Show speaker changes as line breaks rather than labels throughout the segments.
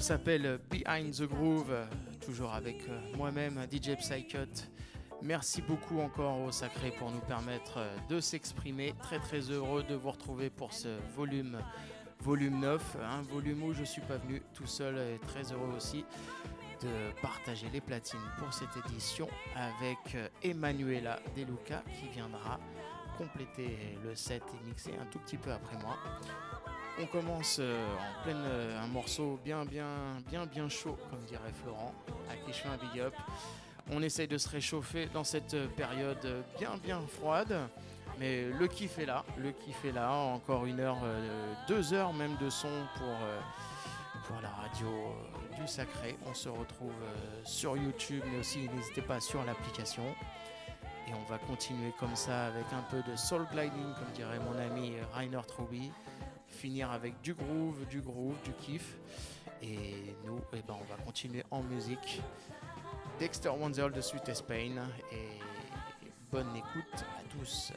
S'appelle Behind the Groove, toujours avec euh, moi-même, DJ Psychot. Merci beaucoup encore au Sacré pour nous permettre euh, de s'exprimer. Très très heureux de vous retrouver pour ce volume, volume 9, un volume où je suis pas venu tout seul et très heureux aussi de partager les platines pour cette édition avec euh, Emanuela Deluca qui viendra compléter le set et mixer un tout petit peu après moi. On commence euh, en pleine euh, un morceau bien bien bien bien chaud comme dirait Florent je fais un big up. On essaye de se réchauffer dans cette période bien bien froide. Mais le kiff est là, le kiff est là, encore une heure, euh, deux heures même de son pour, pour la radio du sacré. On se retrouve sur YouTube, mais aussi n'hésitez pas sur l'application. Et on va continuer comme ça avec un peu de soul gliding, comme dirait mon ami Rainer Truby finir avec du groove, du groove, du kiff. Et nous, eh ben, on va continuer en musique. Dexter Wanzel de Sweet Spain. Et bonne écoute à tous.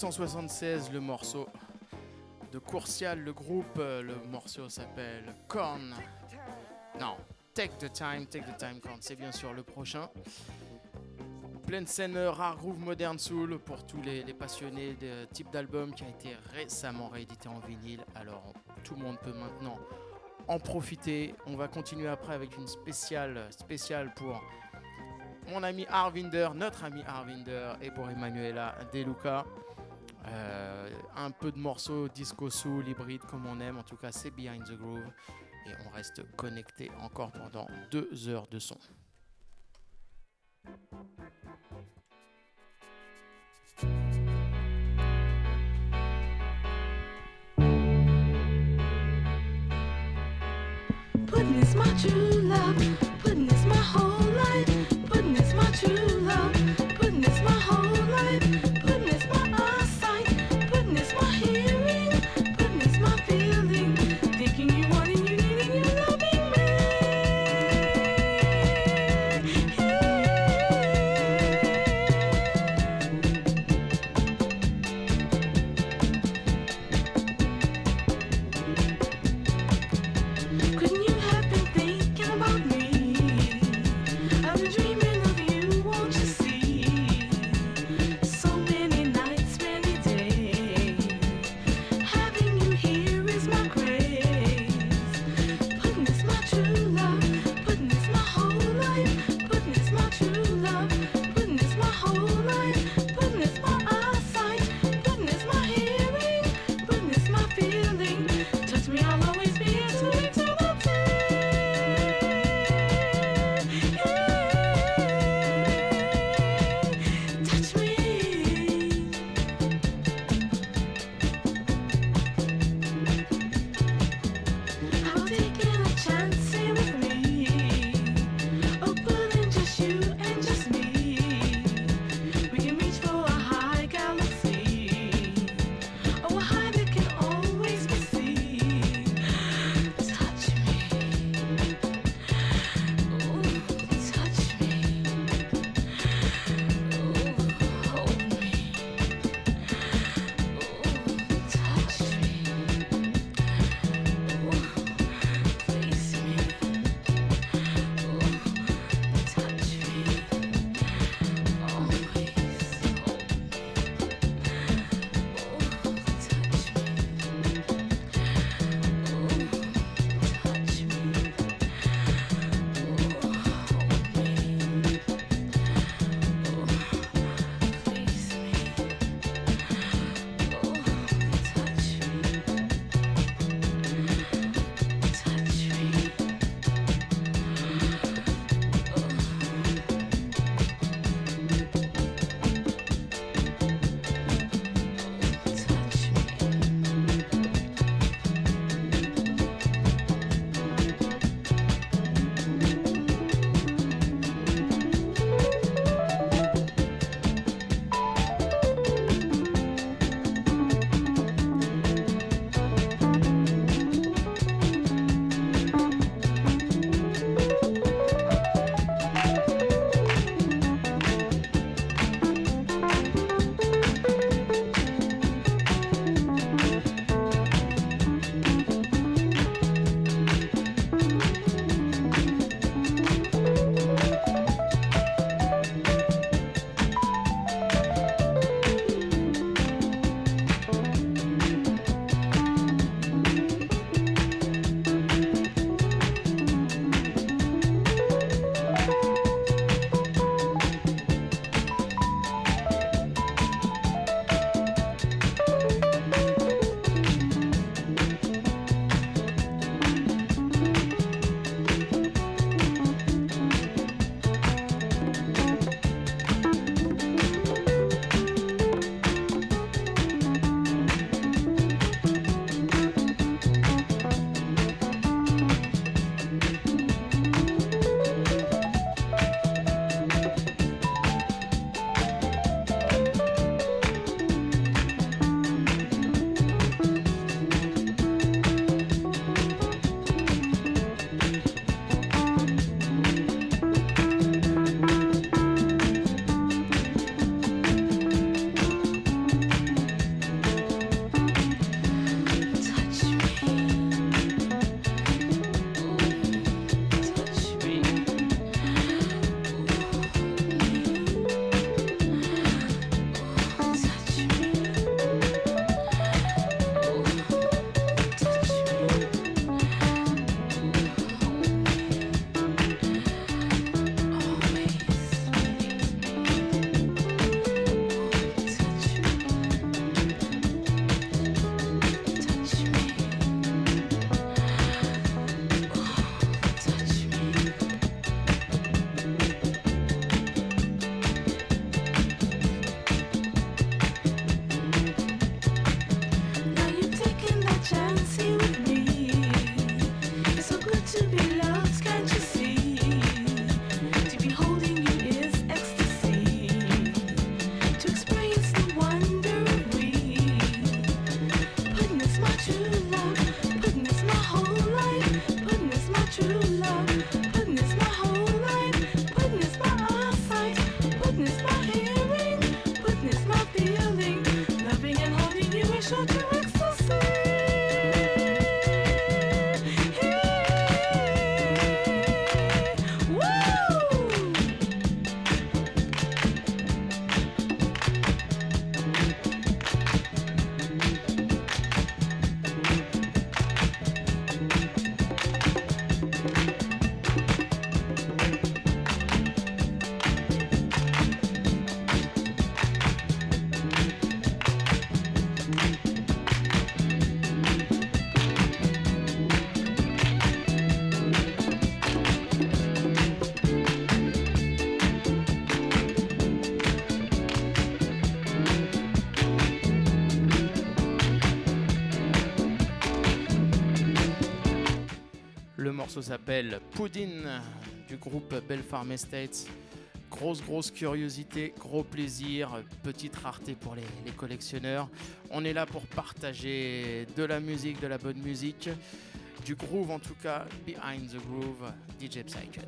1976, le morceau de Courcial, le groupe, euh, le morceau s'appelle Korn. Non, Take the Time, Take the Time Korn, c'est bien sûr le prochain. Pleine scène rare groove modern soul pour tous les, passionnés de type d'album qui a été récemment réédité en vinyle. Alors tout le monde peut maintenant en profiter. On va continuer après avec une spéciale, spéciale pour mon ami Arvinder, notre ami Arvinder, et pour Emanuela Deluca. Euh, un peu de morceaux disco soul, hybride comme on aime. En tout cas, c'est Behind the Groove. Et on reste connecté encore pendant deux heures de son. My true love, my whole life.
Morceau s'appelle Pudding du groupe Belfarm Estates. Grosse, grosse curiosité, gros plaisir, petite rareté pour les, les, collectionneurs. On est là pour partager de la musique, de la bonne musique, du groove en tout cas, Behind the Groove, DJ Psycut.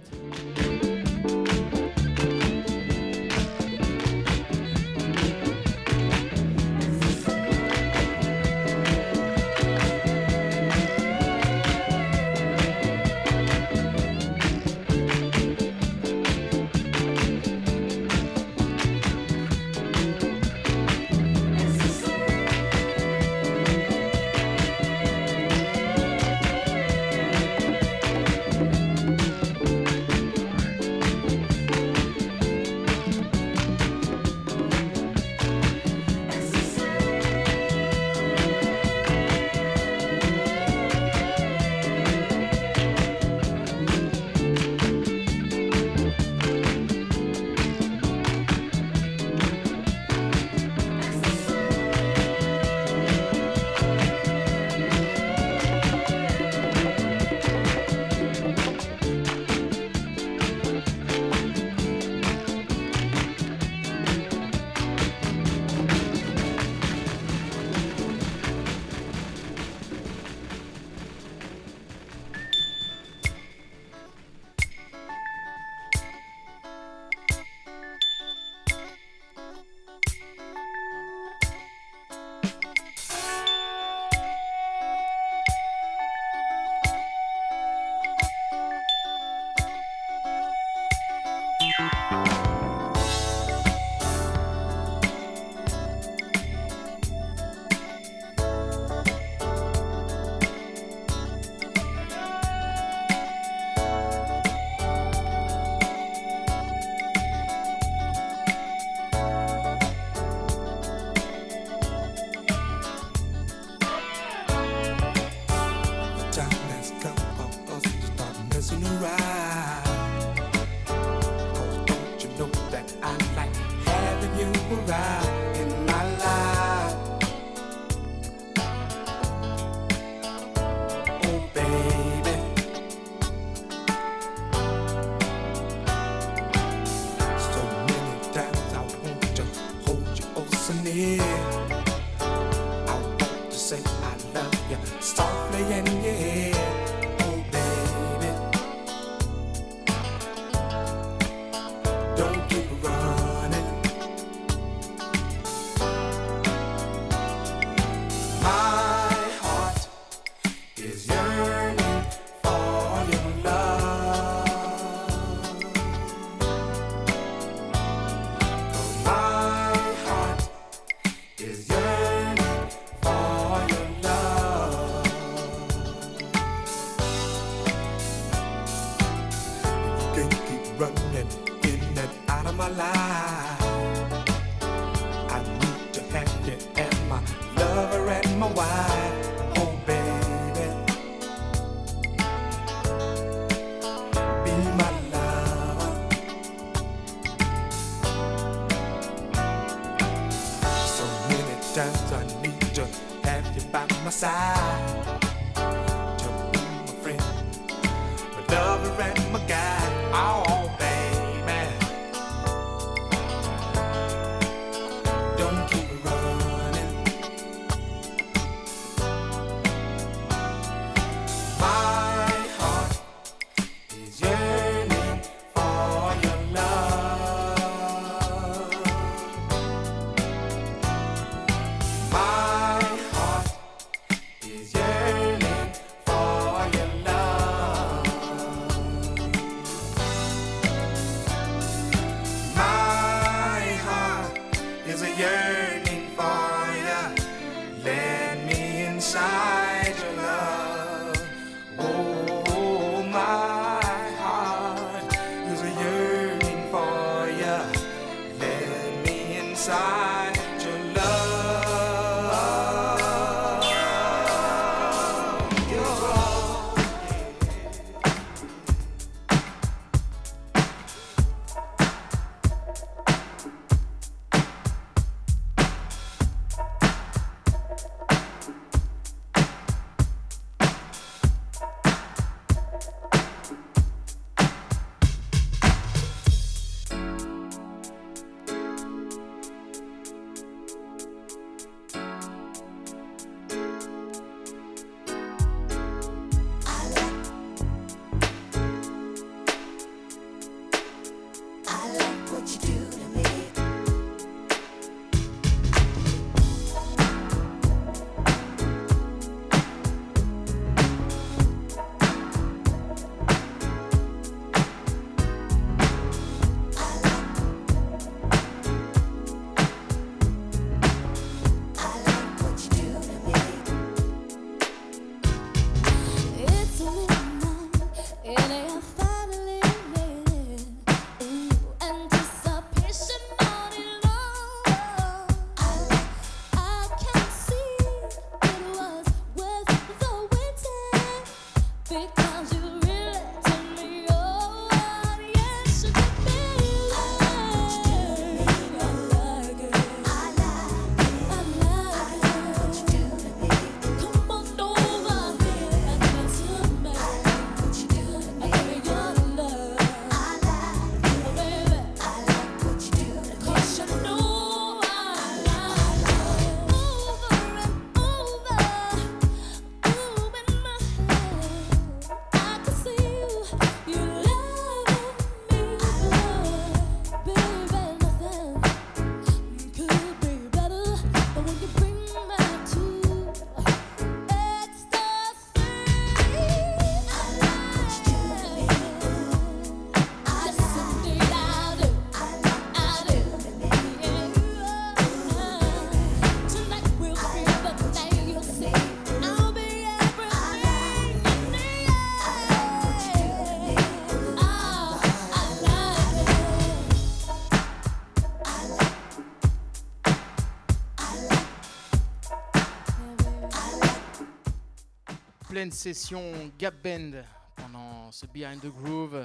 Session Gap Band pendant ce Behind the Groove,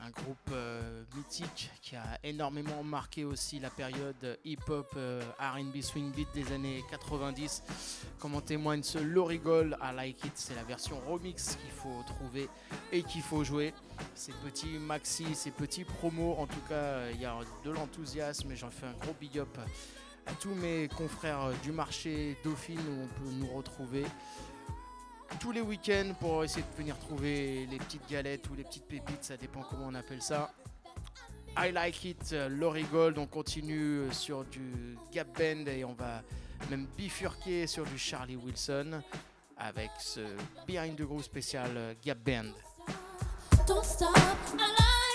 un groupe euh, mythique qui a énormément marqué aussi la période hip-hop, euh, RB, swing beat des années 90. Comme en témoigne ce Lorigol I Like It, c'est la version remix qu'il faut trouver et qu'il faut jouer. Ces petits maxi, ces petits promos, en tout cas, il y a de l'enthousiasme et j'en fais un gros big up à tous mes confrères du marché Dauphine où on peut nous retrouver tous les week-ends pour essayer de venir trouver les petites galettes ou les petites pépites, ça dépend comment on appelle ça. I Like It, Laurie Gold, on continue sur du Gap Band et on va même bifurquer sur du Charlie Wilson avec ce Behind the Groove spécial Gap Band.
suite.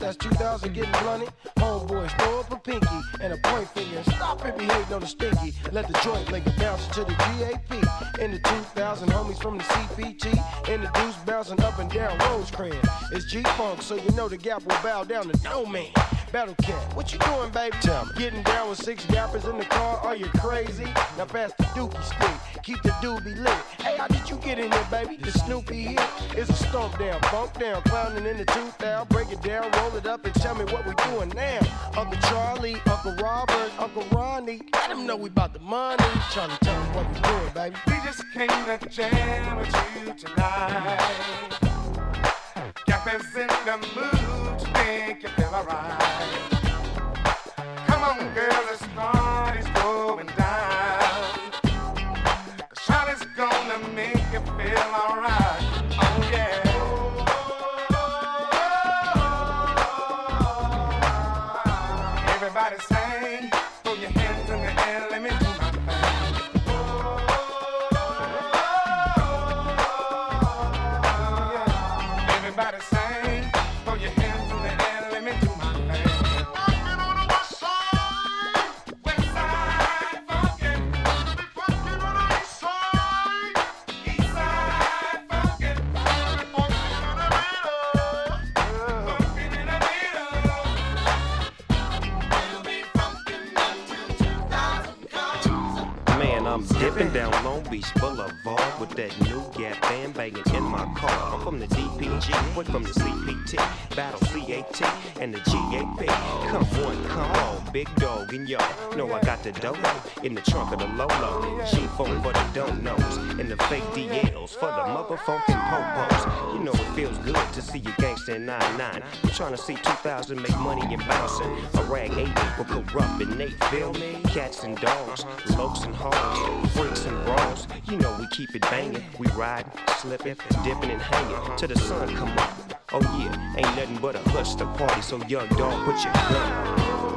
That's 2,000 getting blunted. Homeboys, throw up a pinky and a point finger and stop it behaving on the stinky. Let the joint make a bounce to the GAP. In the 2000, homies from the CPT. In the deuce bouncing up and down Rosecrans. It's G-Funk, so you know the gap will bow down to no man. Battle Cat, what you doing, baby? Tell me. Getting down with six gappers in the car, are you crazy? Now pass the dookie stick, keep the doobie lit. You get in here, baby? The Snoopy here is a stomp down, bump down, clowning in the tooth out. Break it down, roll it up, and tell me what we doing now. Uncle Charlie, Uncle Robert, Uncle Ronnie, let them know we about the money. Charlie, tell them what we doing, baby.
We just came to jam with you tonight. Is in the mood to make you feel alright. Come on, girl, this party's going alright. PT, battle CAT, and the GAP. Come on, come on, big dog and yo. No, Know I got the dolo in the trunk of the Lolo. G-phone for the don't knows, and the fake DLs for the motherfucking popos. You know it feels good to see you gangsta in 99. I'm trying to see 2000 make money and bouncing. A rag 80 will corrupt and Nate, feel me? Cats and dogs, lokes and hogs, freaks and bras. You know we keep it banging. We riding, slipping, dipping and hanging till the sun come up. Oh yeah, ain't nothing but a lust to party, so young dog, put your gun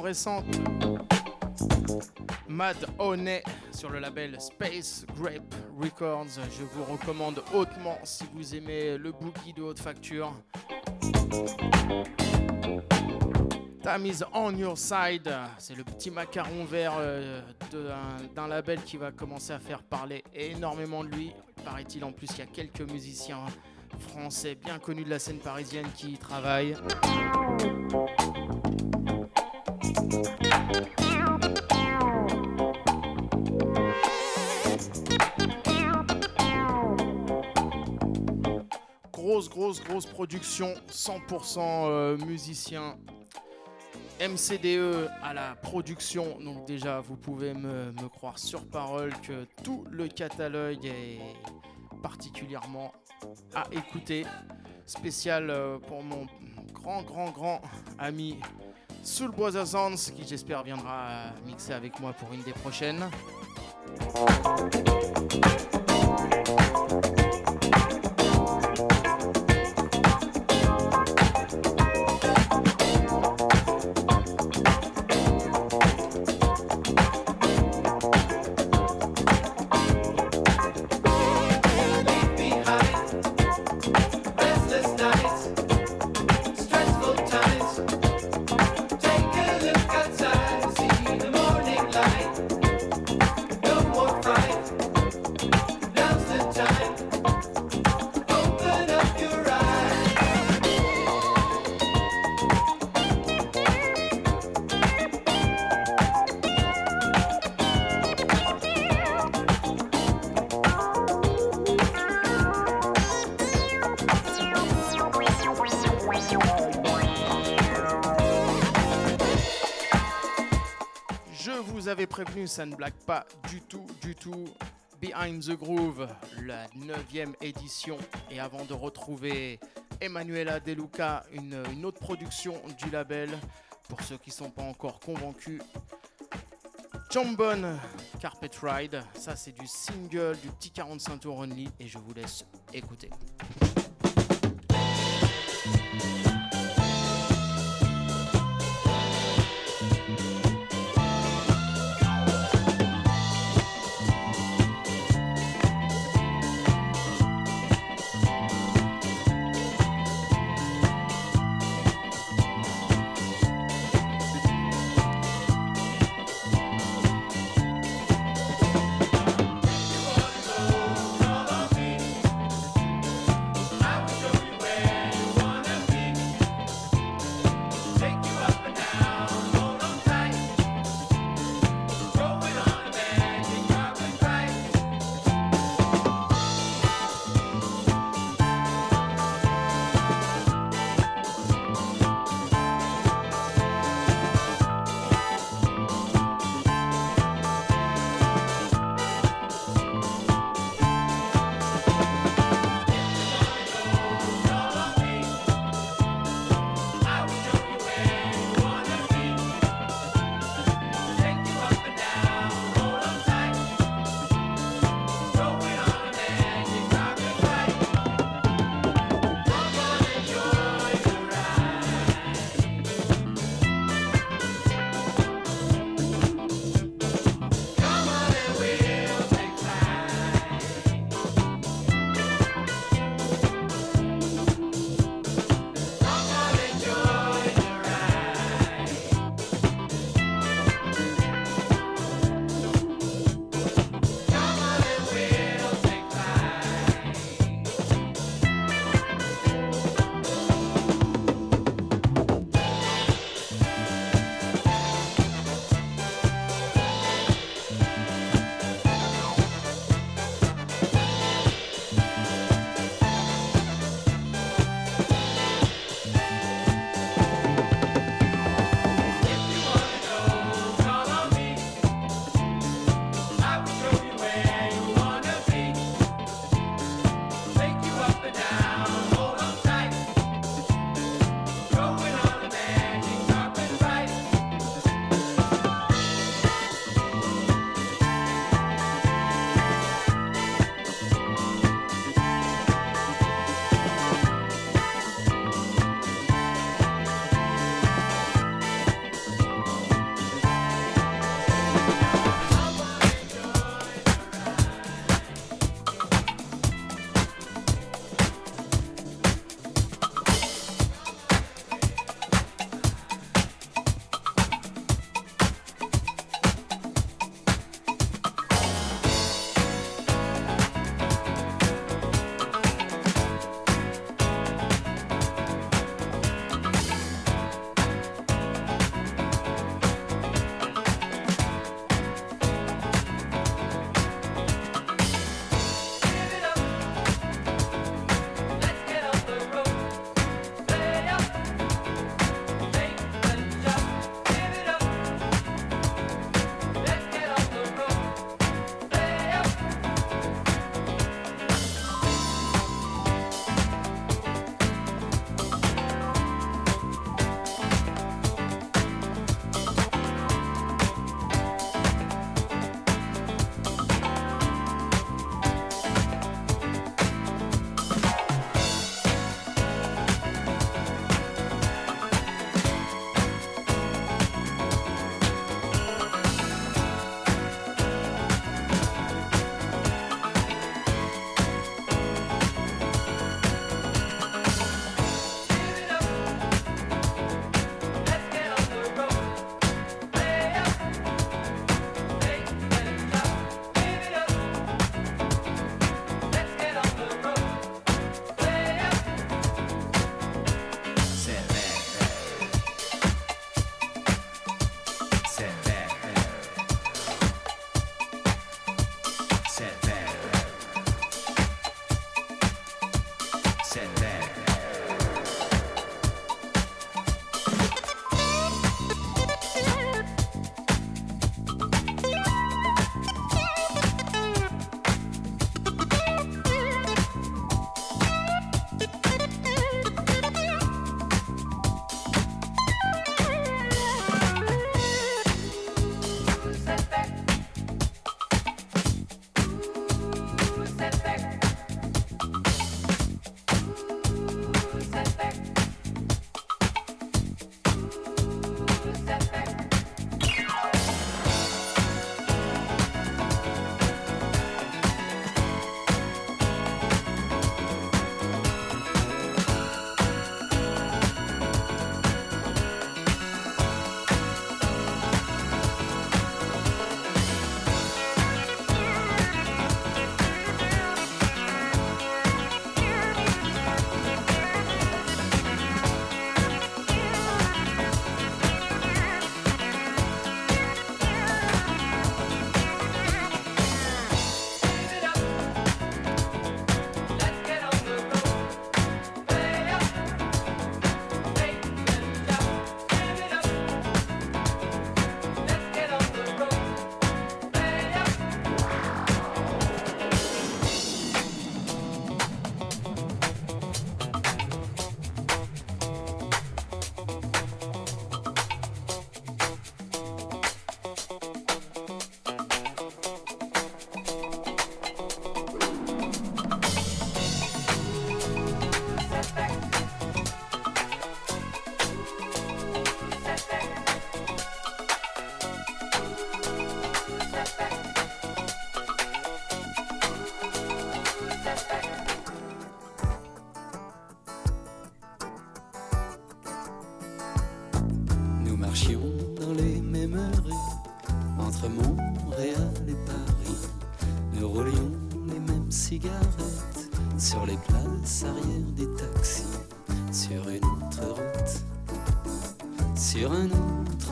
récente. Mad Honey sur le label Space Grape Records. Je vous recommande hautement si vous aimez le boogie de haute facture. Time is on your side. C'est le petit macaron vert euh, d'un label qui va commencer à faire parler énormément de lui. Paraît-il en plus, il y a quelques musiciens français bien connus de la scène parisienne qui y travaillent. Grosse, grosse, grosse production, 100% euh, musicien. MCDE à la production, donc déjà vous pouvez me, croire sur parole que tout le catalogue est particulièrement à écouter. Spécial euh, pour mon grand, grand, grand ami Soulbois Sounds, qui j'espère viendra mixer avec moi pour une des prochaines. Prévenu, ça ne blague pas du tout, du tout. Behind the Groove, la neuvième édition. Et avant de retrouver Emanuela De Luca, une, une autre production du label, pour ceux qui ne sont pas encore convaincus, Jambon Carpet Ride, ça c'est du single du petit 45 tours only et je vous laisse écouter.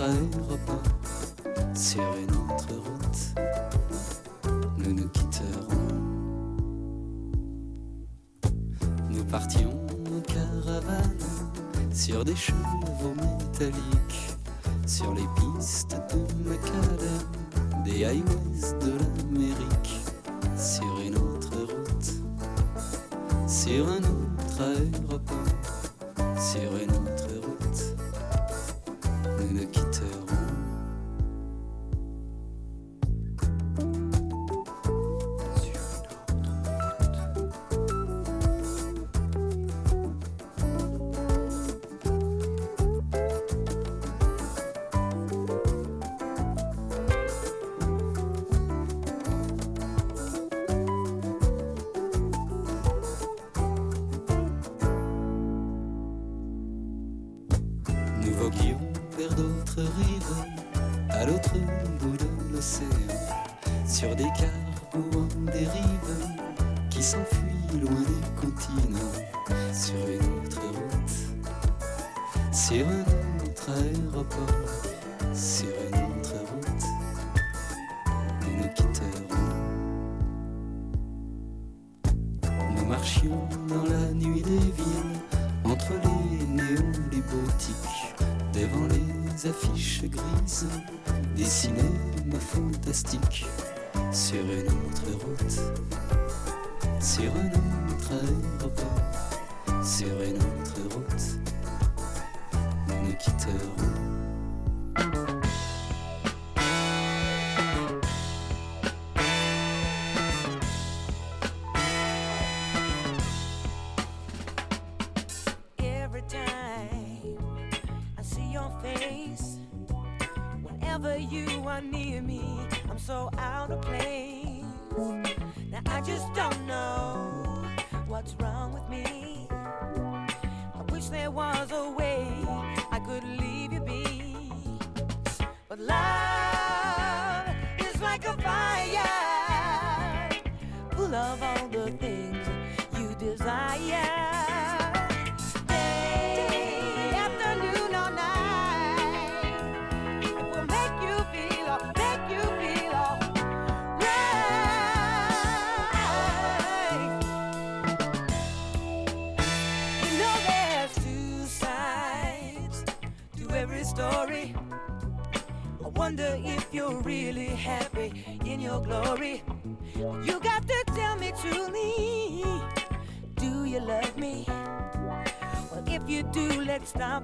aéroport, sur une autre route, nous nous quitterons. Nous partions en caravane sur des chevaux métalliques, sur les pistes de Macadam, des highways de la route, sur une autre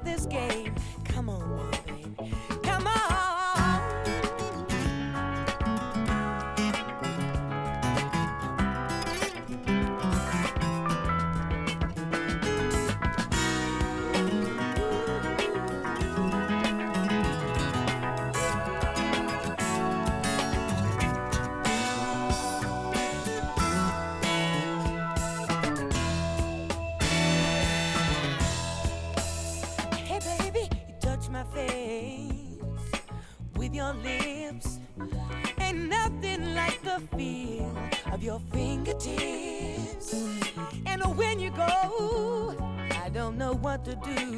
this game. to do.